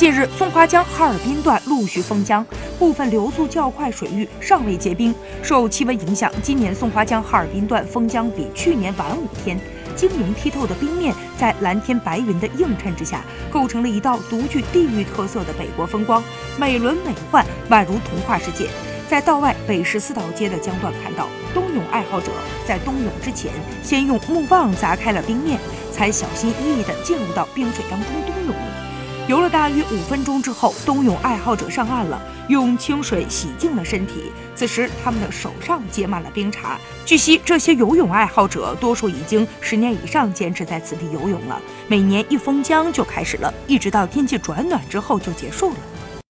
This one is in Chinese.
近日，松花江哈尔滨段陆续封江，部分流速较快水域尚未结冰。受气温影响，今年松花江哈尔滨段封江比去年晚五天。晶莹剔透的冰面在蓝天白云的映衬之下，构成了一道独具地域特色的北国风光，美轮美奂，宛如童话世界。在道外北十四道街的江段看到，冬泳爱好者在冬泳之前，先用木棒砸开了冰面，才小心翼翼地进入到冰水当中冬泳。游了大约五分钟之后，冬泳爱好者上岸了，用清水洗净了身体。此时，他们的手上结满了冰碴。据悉，这些游泳爱好者多数已经十年以上坚持在此地游泳了。每年一封江就开始了，一直到天气转暖之后就结束了。